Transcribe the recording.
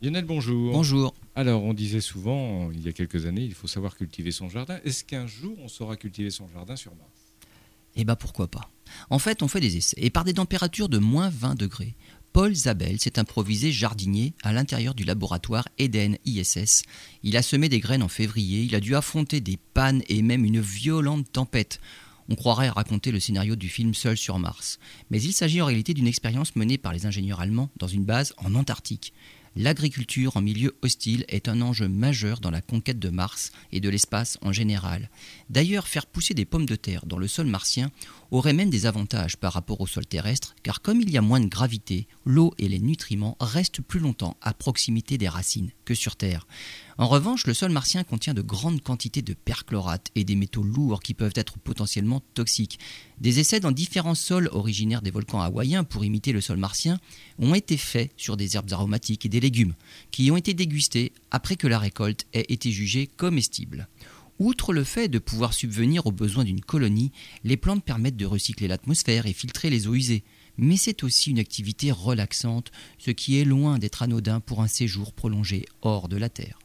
Lionel, bonjour. Bonjour. Alors, on disait souvent, il y a quelques années, il faut savoir cultiver son jardin. Est-ce qu'un jour, on saura cultiver son jardin sur Mars? Eh bien, pourquoi pas? En fait, on fait des essais. Et par des températures de moins 20 degrés, Paul Zabel s'est improvisé jardinier à l'intérieur du laboratoire Eden ISS. Il a semé des graines en février, il a dû affronter des pannes et même une violente tempête. On croirait raconter le scénario du film Seul sur Mars. Mais il s'agit en réalité d'une expérience menée par les ingénieurs allemands dans une base en Antarctique. L'agriculture en milieu hostile est un enjeu majeur dans la conquête de Mars et de l'espace en général. D'ailleurs, faire pousser des pommes de terre dans le sol martien aurait même des avantages par rapport au sol terrestre, car comme il y a moins de gravité, l'eau et les nutriments restent plus longtemps à proximité des racines que sur Terre. En revanche, le sol martien contient de grandes quantités de perchlorate et des métaux lourds qui peuvent être potentiellement toxiques. Des essais dans différents sols originaires des volcans hawaïens pour imiter le sol martien ont été faits sur des herbes aromatiques et des légumes, qui ont été dégustés après que la récolte ait été jugée comestible. Outre le fait de pouvoir subvenir aux besoins d'une colonie, les plantes permettent de recycler l'atmosphère et filtrer les eaux usées. Mais c'est aussi une activité relaxante, ce qui est loin d'être anodin pour un séjour prolongé hors de la Terre.